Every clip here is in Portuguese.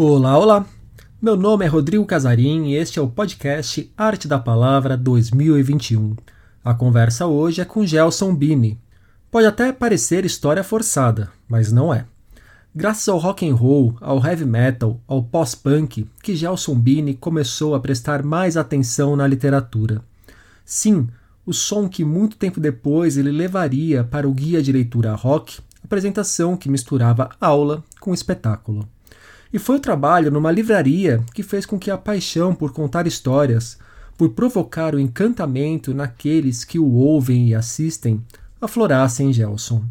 Olá, olá! Meu nome é Rodrigo Casarim e este é o podcast Arte da Palavra 2021. A conversa hoje é com Gelson Bini. Pode até parecer história forçada, mas não é. Graças ao rock and roll, ao heavy metal, ao pós-punk, que Gelson Bini começou a prestar mais atenção na literatura. Sim, o som que muito tempo depois ele levaria para o guia de leitura rock, apresentação que misturava aula com espetáculo. E foi o trabalho numa livraria que fez com que a paixão por contar histórias, por provocar o encantamento naqueles que o ouvem e assistem, aflorasse em Gelson.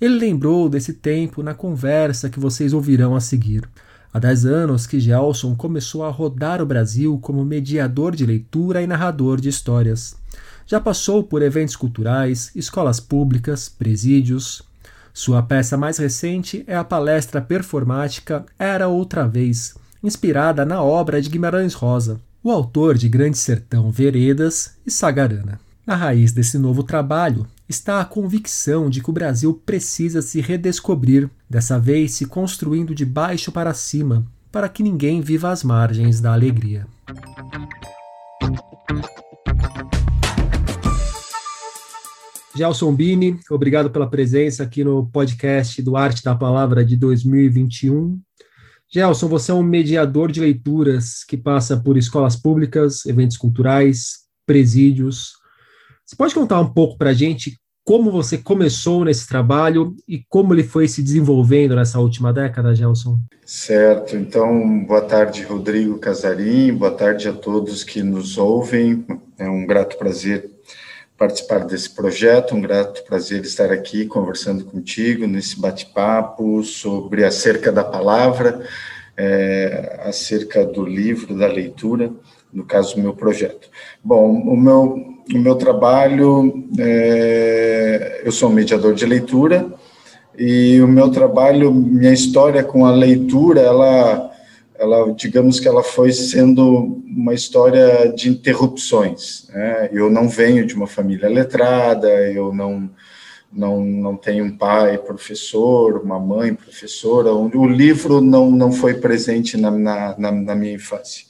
Ele lembrou desse tempo na conversa que vocês ouvirão a seguir. Há dez anos que Gelson começou a rodar o Brasil como mediador de leitura e narrador de histórias. Já passou por eventos culturais, escolas públicas, presídios, sua peça mais recente é a palestra performática Era Outra Vez, inspirada na obra de Guimarães Rosa, o autor de Grande Sertão Veredas e Sagarana. Na raiz desse novo trabalho está a convicção de que o Brasil precisa se redescobrir, dessa vez se construindo de baixo para cima, para que ninguém viva às margens da alegria. Gelson Bini, obrigado pela presença aqui no podcast do Arte da Palavra de 2021. Gelson, você é um mediador de leituras que passa por escolas públicas, eventos culturais, presídios. Você pode contar um pouco para a gente como você começou nesse trabalho e como ele foi se desenvolvendo nessa última década, Gelson? Certo. Então, boa tarde, Rodrigo Casarim. Boa tarde a todos que nos ouvem. É um grato prazer participar desse projeto. Um grato prazer estar aqui conversando contigo nesse bate-papo sobre acerca da palavra, é, acerca do livro, da leitura, no caso, o meu projeto. Bom, o meu, o meu trabalho, é, eu sou mediador de leitura, e o meu trabalho, minha história com a leitura, ela ela, digamos que ela foi sendo uma história de interrupções. Né? Eu não venho de uma família letrada, eu não, não, não tenho um pai professor, uma mãe professora, o livro não, não foi presente na, na, na minha infância.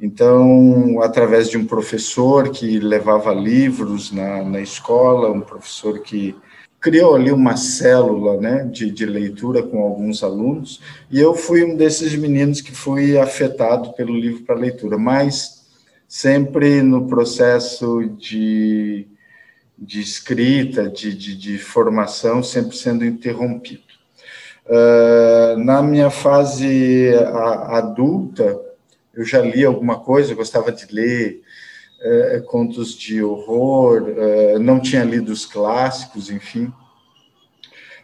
Então, através de um professor que levava livros na, na escola, um professor que criou ali uma célula né, de, de leitura com alguns alunos, e eu fui um desses meninos que fui afetado pelo livro para leitura, mas sempre no processo de, de escrita, de, de, de formação, sempre sendo interrompido. Uh, na minha fase adulta, eu já li alguma coisa, eu gostava de ler é, contos de horror, é, não tinha lido os clássicos, enfim,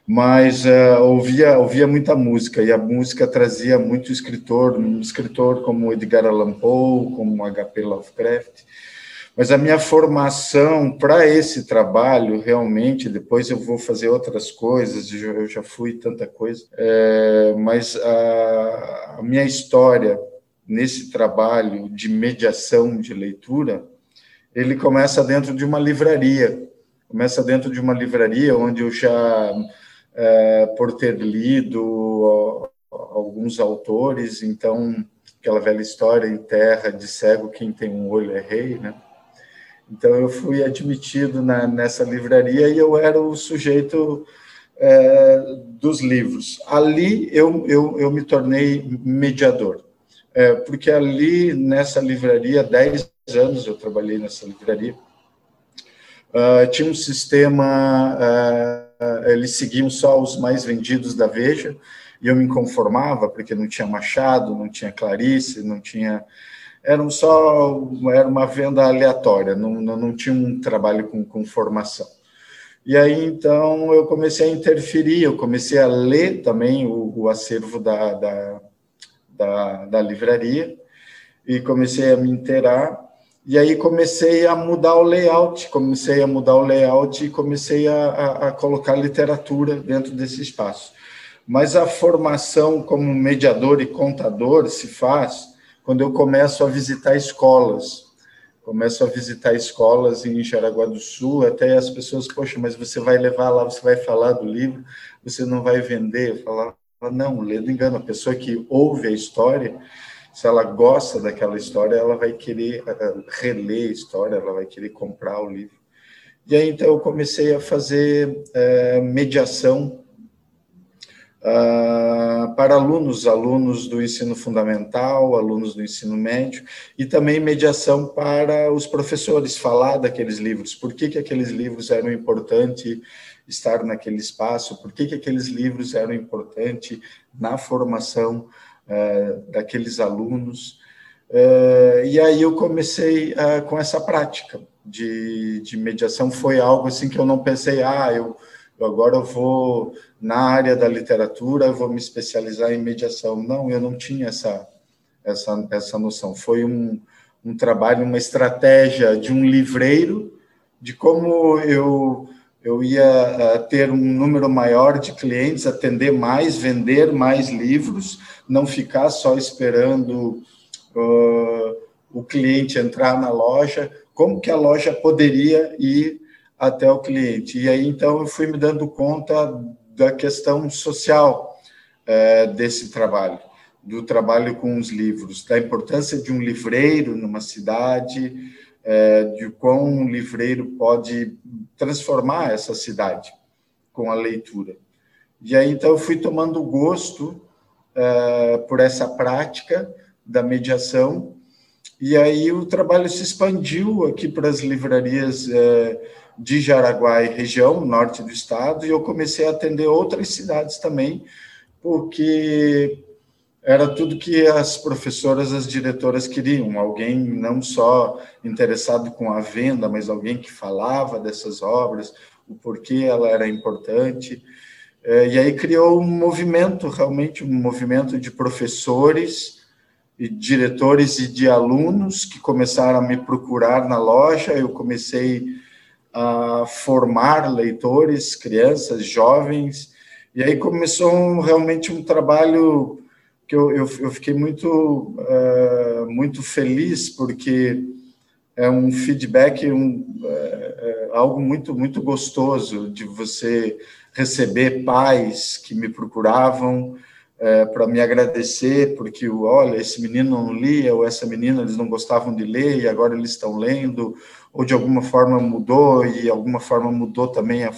mas é, ouvia, ouvia muita música, e a música trazia muito escritor, um escritor como Edgar Allan Poe, como H.P. Lovecraft, mas a minha formação para esse trabalho, realmente, depois eu vou fazer outras coisas, eu já fui tanta coisa, é, mas a, a minha história nesse trabalho de mediação de leitura, ele começa dentro de uma livraria. Começa dentro de uma livraria onde eu já, é, por ter lido alguns autores, então, aquela velha história em terra de cego, quem tem um olho é rei, né? Então, eu fui admitido na, nessa livraria e eu era o sujeito é, dos livros. Ali eu, eu, eu me tornei mediador é, porque ali nessa livraria, 10 anos eu trabalhei nessa livraria, uh, tinha um sistema, uh, eles seguiam só os mais vendidos da Veja, e eu me conformava, porque não tinha Machado, não tinha Clarice, não tinha. Eram só. Era uma venda aleatória, não, não, não tinha um trabalho com, com formação. E aí, então, eu comecei a interferir, eu comecei a ler também o, o acervo da, da, da, da livraria e comecei a me inteirar. E aí comecei a mudar o layout, comecei a mudar o layout e comecei a, a, a colocar literatura dentro desse espaço. Mas a formação como mediador e contador se faz quando eu começo a visitar escolas. Começo a visitar escolas em Jaraguá do Sul, até as pessoas, poxa, mas você vai levar lá, você vai falar do livro, você não vai vender. Eu falava, não, lendo engano, a pessoa que ouve a história, se ela gosta daquela história, ela vai querer uh, reler a história, ela vai querer comprar o livro. E aí, então, eu comecei a fazer uh, mediação uh, para alunos, alunos do ensino fundamental, alunos do ensino médio, e também mediação para os professores, falar daqueles livros, por que, que aqueles livros eram importantes estar naquele espaço, por que, que aqueles livros eram importantes na formação uh, daqueles alunos. Uh, e aí eu comecei uh, com essa prática de, de mediação, foi algo assim que eu não pensei, ah, eu, eu agora eu vou na área da literatura, eu vou me especializar em mediação. Não, eu não tinha essa, essa, essa noção. Foi um, um trabalho, uma estratégia de um livreiro, de como eu eu ia uh, ter um número maior de clientes, atender mais, vender mais livros, não ficar só esperando uh, o cliente entrar na loja, como que a loja poderia ir até o cliente. E aí, então, eu fui me dando conta da questão social uh, desse trabalho, do trabalho com os livros, da importância de um livreiro numa cidade, é, de quão um livreiro pode transformar essa cidade com a leitura. E aí, então, eu fui tomando gosto é, por essa prática da mediação, e aí o trabalho se expandiu aqui para as livrarias é, de Jaraguá e região, norte do estado, e eu comecei a atender outras cidades também, porque era tudo que as professoras, as diretoras queriam, alguém não só interessado com a venda, mas alguém que falava dessas obras, o porquê ela era importante. É, e aí criou um movimento, realmente um movimento de professores e diretores e de alunos que começaram a me procurar na loja. Eu comecei a formar leitores, crianças, jovens, e aí começou realmente um trabalho que eu, eu, eu fiquei muito, uh, muito feliz, porque é um feedback, um, é, é algo muito, muito gostoso de você receber pais que me procuravam é, para me agradecer, porque, olha, esse menino não lia, ou essa menina eles não gostavam de ler e agora eles estão lendo, ou de alguma forma mudou, e alguma forma mudou também a,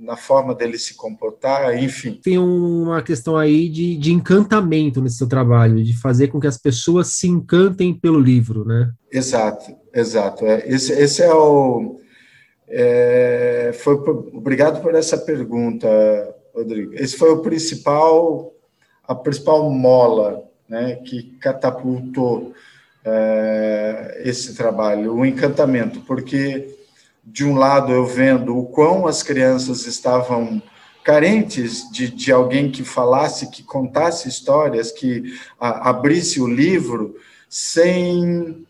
na forma dele se comportar, enfim. Tem uma questão aí de, de encantamento nesse seu trabalho, de fazer com que as pessoas se encantem pelo livro, né? Exato, exato. É, esse, esse é o. É, foi, obrigado por essa pergunta, Rodrigo. Esse foi o principal, a principal mola né, que catapultou é, esse trabalho, o encantamento, porque de um lado eu vendo o quão as crianças estavam carentes de, de alguém que falasse, que contasse histórias, que a, abrisse o livro sem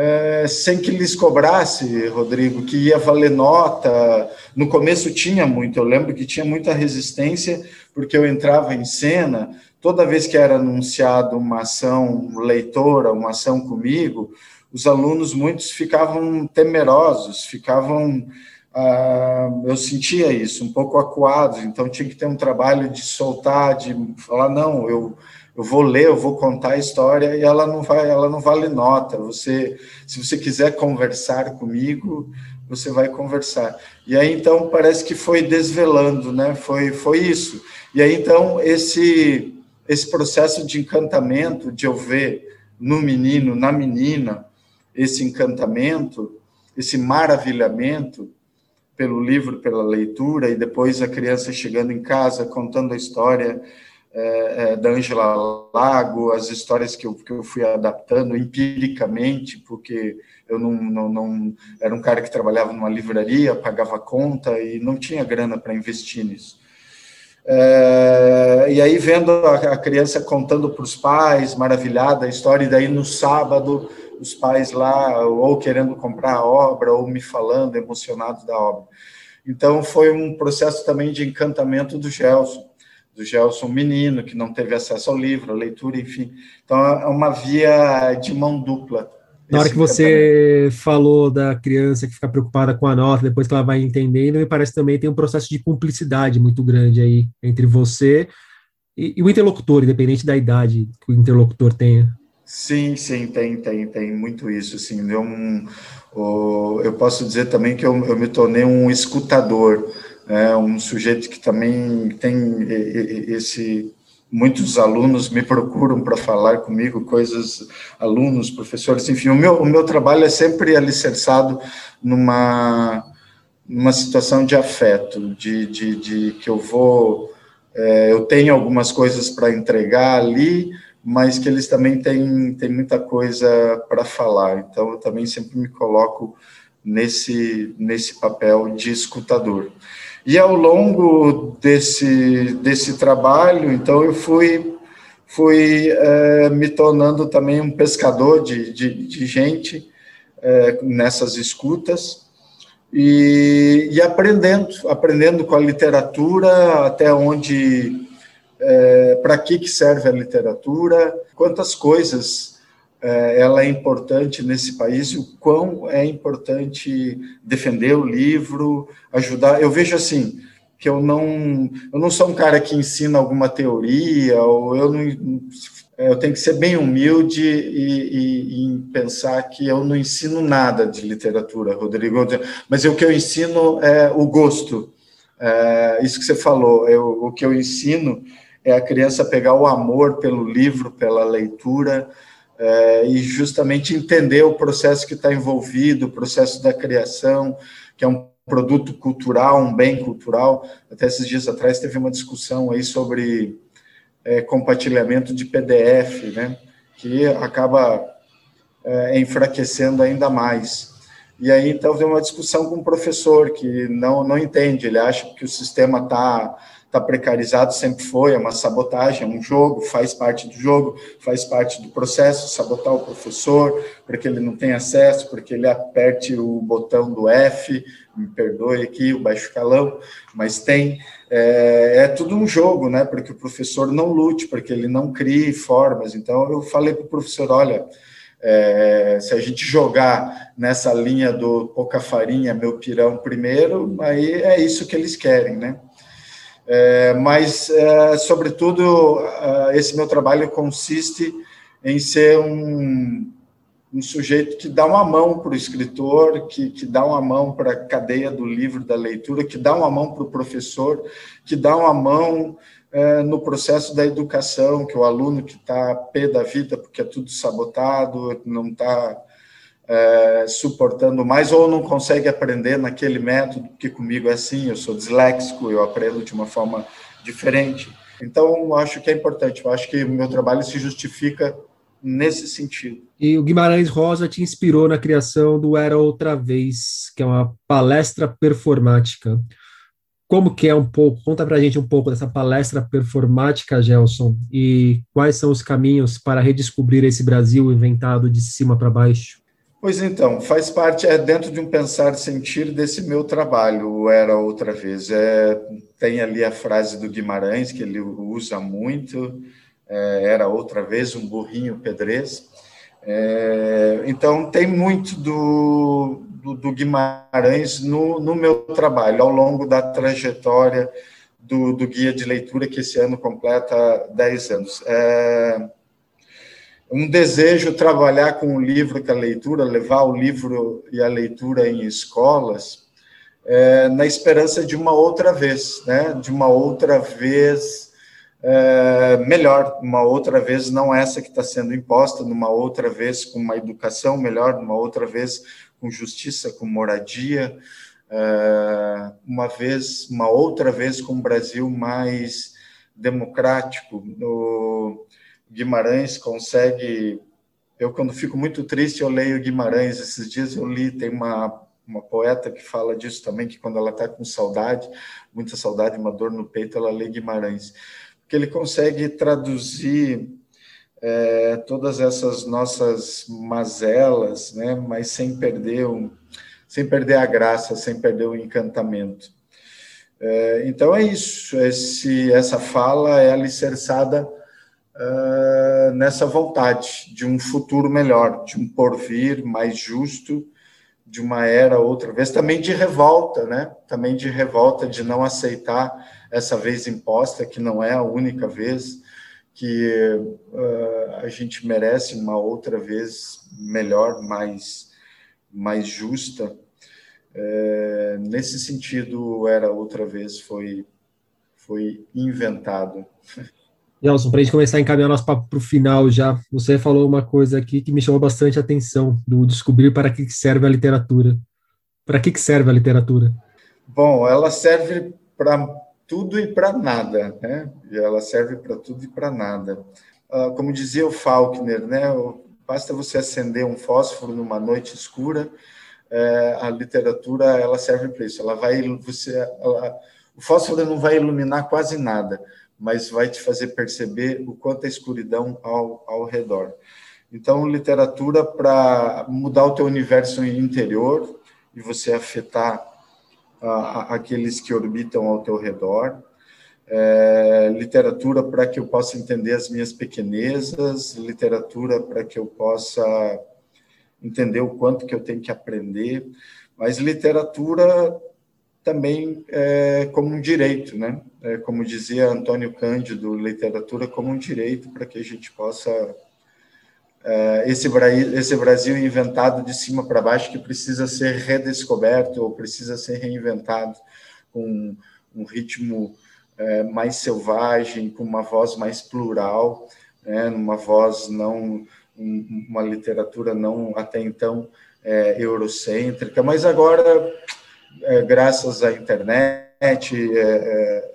é, sem que lhes cobrasse, Rodrigo, que ia valer nota. No começo tinha muito, eu lembro que tinha muita resistência, porque eu entrava em cena, toda vez que era anunciado uma ação leitora, uma ação comigo, os alunos, muitos ficavam temerosos, ficavam. Uh, eu sentia isso, um pouco acuados, então tinha que ter um trabalho de soltar, de falar: não, eu, eu vou ler, eu vou contar a história e ela não vai, ela não vale nota. Você, se você quiser conversar comigo, você vai conversar. E aí então parece que foi desvelando, né? Foi, foi isso. E aí então esse esse processo de encantamento, de eu ver no menino, na menina, esse encantamento, esse maravilhamento pelo livro, pela leitura, e depois a criança chegando em casa contando a história é, é, da Angela Lago, as histórias que eu, que eu fui adaptando empiricamente, porque eu não, não, não era um cara que trabalhava numa livraria, pagava conta e não tinha grana para investir nisso. É, e aí vendo a criança contando para os pais, maravilhada a história, e daí no sábado os pais lá, ou querendo comprar a obra, ou me falando, emocionados da obra. Então, foi um processo também de encantamento do Gelson, do Gelson menino, que não teve acesso ao livro, à leitura, enfim. Então, é uma via de mão dupla. Na hora que você falou da criança que fica preocupada com a nota, depois que ela vai entendendo, me parece também tem um processo de cumplicidade muito grande aí entre você E, e, o interlocutor, independente da idade que o interlocutor tenha. Sim, sim, tem, tem, tem muito isso, assim, deu um, eu posso dizer também que eu, eu me tornei um escutador, né, um sujeito que também tem esse, muitos alunos me procuram para falar comigo, coisas, alunos, professores, enfim, o meu, o meu trabalho é sempre alicerçado numa, numa situação de afeto, de, de, de que eu vou, é, eu tenho algumas coisas para entregar ali, mas que eles também têm, têm muita coisa para falar. Então, eu também sempre me coloco nesse, nesse papel de escutador. E ao longo desse, desse trabalho, então, eu fui, fui é, me tornando também um pescador de, de, de gente é, nessas escutas e, e aprendendo, aprendendo com a literatura até onde é, para que, que serve a literatura, quantas coisas é, ela é importante nesse país e o quão é importante defender o livro, ajudar. Eu vejo assim que eu não eu não sou um cara que ensina alguma teoria ou eu não eu tenho que ser bem humilde e, e, e, pensar que eu não ensino nada de literatura, Rodrigo, mas o que eu ensino é o gosto. É, isso que você falou, eu, o que eu ensino é a criança pegar o amor pelo livro, pela leitura, é, e justamente entender o processo que está envolvido, o processo da criação, que é um produto cultural, um bem cultural. Até esses dias atrás teve uma discussão aí sobre é, compartilhamento de PDF, né, que acaba é, enfraquecendo ainda mais. E aí, então, tem uma discussão com um professor que não, não entende, ele acha que o sistema está está precarizado, sempre foi, é uma sabotagem, é um jogo, faz parte do jogo, faz parte do processo, sabotar o professor, para que ele não tenha acesso, para que ele aperte o botão do F, me perdoe aqui, o baixo calão, mas tem, é, é tudo um jogo, né, para que o professor não lute, para que ele não crie formas, então eu falei para o professor, olha, é, se a gente jogar nessa linha do pouca farinha, meu pirão primeiro, aí é isso que eles querem, né? É, mas, é, sobretudo, é, esse meu trabalho consiste em ser um, um sujeito que dá uma mão para o escritor, que, que dá uma mão para a cadeia do livro, da leitura, que dá uma mão para o professor, que dá uma mão é, no processo da educação, que o aluno que está pé da vida porque é tudo sabotado, não está é, suportando mais ou não consegue aprender naquele método, que comigo é assim, eu sou disléxico, eu aprendo de uma forma diferente. Então, acho que é importante, eu acho que o meu trabalho se justifica nesse sentido. E o Guimarães Rosa te inspirou na criação do Era Outra Vez, que é uma palestra performática. Como que é um pouco? Conta pra gente um pouco dessa palestra performática, Gelson, e quais são os caminhos para redescobrir esse Brasil inventado de cima para baixo? Pois então, faz parte, é dentro de um pensar sentir desse meu trabalho, era outra vez. É, tem ali a frase do Guimarães, que ele usa muito, é, era outra vez um burrinho pedrez. É, então, tem muito do, do, do Guimarães no, no, meu trabalho, ao longo da trajetória do, do, guia de leitura, que esse ano completa 10 anos. É, um desejo trabalhar com o livro, com a leitura, levar o livro e a leitura em escolas, é, na esperança de uma outra vez, né? De uma outra vez é, melhor, uma outra vez não essa que está sendo imposta, numa outra vez com uma educação melhor, numa outra vez com justiça, com moradia, é, uma vez, uma outra vez com um Brasil mais democrático. No, Guimarães consegue. Eu, quando fico muito triste, eu leio Guimarães. Esses dias eu li, tem uma, uma poeta que fala disso também, que quando ela está com saudade, muita saudade, uma dor no peito, ela lê Guimarães. Porque ele consegue traduzir é, todas essas nossas mazelas, né, mas sem perder, um, sem perder a graça, sem perder o encantamento. É, então é isso, esse, essa fala é alicerçada uh, nessa vontade de um futuro melhor, de um porvir mais justo, de uma era outra vez, também de revolta, né? Também de revolta, de não aceitar essa vez imposta, que não é a única vez, que uh, a gente merece uma outra vez melhor, mais, mais justa. É, nesse sentido, era outra vez, foi, foi inventado. Nelson, para a gente começar a encaminhar nosso papo para o final já, você falou uma coisa aqui que me chamou bastante a atenção, do descobrir para que serve a literatura. Para que serve a literatura? Bom, ela serve para tudo e para nada, né? Ela serve para tudo e para nada. Uh, como dizia o Faulkner, né? Basta você acender um fósforo numa noite escura, é, a literatura ela serve para isso. Ela vai, você, ela, o fósforo não vai iluminar quase nada, mas vai te fazer perceber o quanto é escuridão ao, ao redor. Então, literatura para mudar o teu universo interior e você afetar aqueles que orbitam ao teu redor. É, literatura para que eu possa entender as minhas pequenezas, literatura para que eu possa entender o quanto que eu tenho que aprender, mas literatura também é, como um direito, né? É, como dizia Antônio Cândido, literatura como um direito para que a gente possa é, esse, esse Brasil inventado de cima para baixo que precisa ser redescoberto ou precisa ser reinventado com um ritmo é, mais selvagem, com uma voz mais plural, né, uma voz não, uma literatura não até então é, eurocêntrica, mas agora, é, graças à internet, é, é,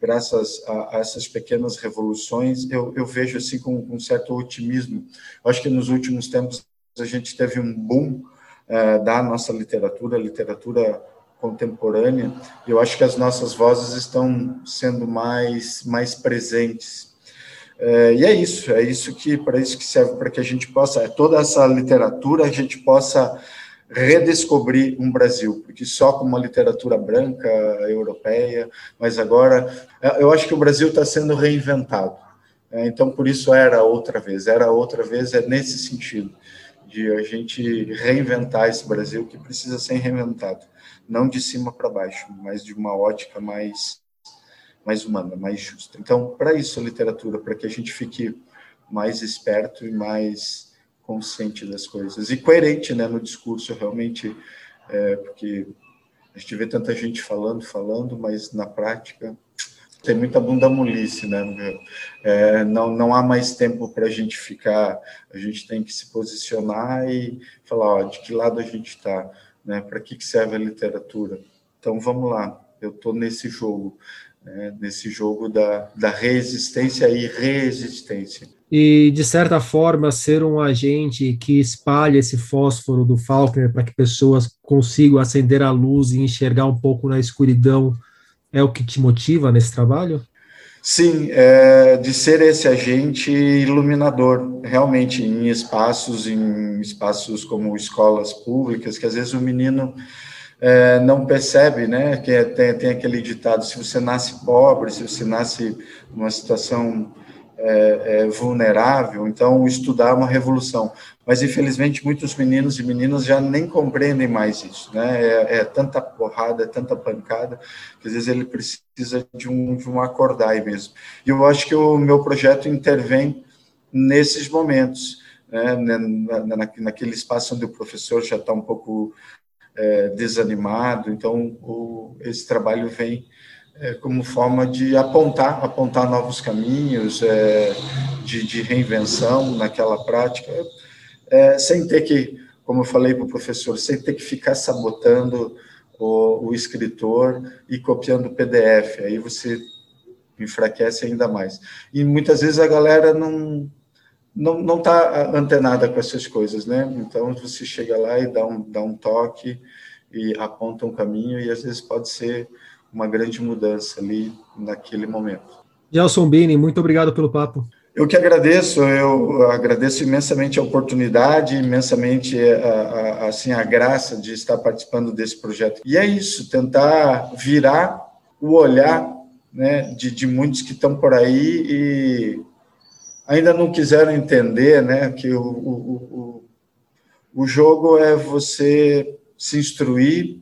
graças a, a, essas pequenas revoluções, eu, eu vejo assim com, com, um certo otimismo. Eu acho que nos últimos tempos a gente teve um boom é, da nossa literatura, literatura contemporânea. Eu acho que as nossas vozes estão sendo mais mais presentes. É, e é isso, é isso que para isso que serve para que a gente possa, é toda essa literatura a gente possa redescobrir um Brasil, porque só com uma literatura branca, europeia, mas agora eu acho que o Brasil está sendo reinventado. Né? Então, por isso era outra vez, era outra vez, é nesse sentido, de a gente reinventar esse Brasil que precisa ser reinventado, não de cima para baixo, mas de uma ótica mais, mais humana, mais justa. Então, para isso a literatura, para que a gente fique mais esperto e mais consciente das coisas e coerente né, no discurso, realmente, é, porque a gente vê tanta gente falando, falando, mas na prática tem muita bunda molice, né? É, não, não há mais tempo para a gente ficar, a gente tem que se posicionar e falar, ó, de que lado a gente está, né? Para que, que serve a literatura? Então vamos lá, eu estou nesse jogo, né? nesse jogo da, da resistência e resistência e, de certa forma, ser um agente que espalha esse fósforo do Faulkner para que pessoas consigam acender a luz e enxergar um pouco na escuridão é o que te motiva nesse trabalho? Sim, é, de ser esse agente iluminador, realmente, em espaços, em espaços como escolas públicas, que às vezes o menino é, não percebe, né, que é, tem, tem aquele ditado, se você nasce pobre, se você nasce numa situação é, é, vulnerável, então estudar é uma revolução. Mas, infelizmente, muitos meninos e meninas já nem compreendem mais isso, né? É, é tanta porrada, é tanta pancada, que às vezes ele precisa de um, de um acordar mesmo. E eu acho que o meu projeto intervém nesses momentos, né? Na, na, naquele espaço onde o professor já está um pouco é, desanimado, então o, esse trabalho vem é, como forma de apontar, apontar novos caminhos, é, de, de, reinvenção naquela prática, é, sem ter que, como eu falei para o professor, sem ter que ficar sabotando o, o escritor e copiando o PDF, aí você enfraquece ainda mais. E muitas vezes a galera não não não está antenada com essas coisas, né? Então você chega lá e dá um dá um toque e aponta um caminho e às vezes pode ser uma grande mudança ali naquele momento. Gelson Bini, muito obrigado pelo papo. Eu que agradeço, eu agradeço imensamente a oportunidade, imensamente a, a, assim a graça de estar participando desse projeto. E é isso, tentar virar o olhar né, de, de muitos que estão por aí e ainda não quiseram entender né, que o, o, o, o jogo é você se instruir,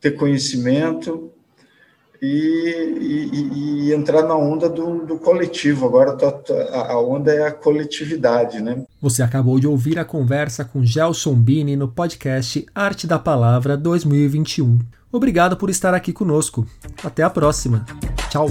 ter conhecimento e, e, e entrar na onda do, do coletivo. Agora a, a onda é a coletividade, né? Você acabou de ouvir a conversa com Gelson Bini no podcast Arte da Palavra 2021. Obrigado por estar aqui conosco. Até a próxima. Tchau.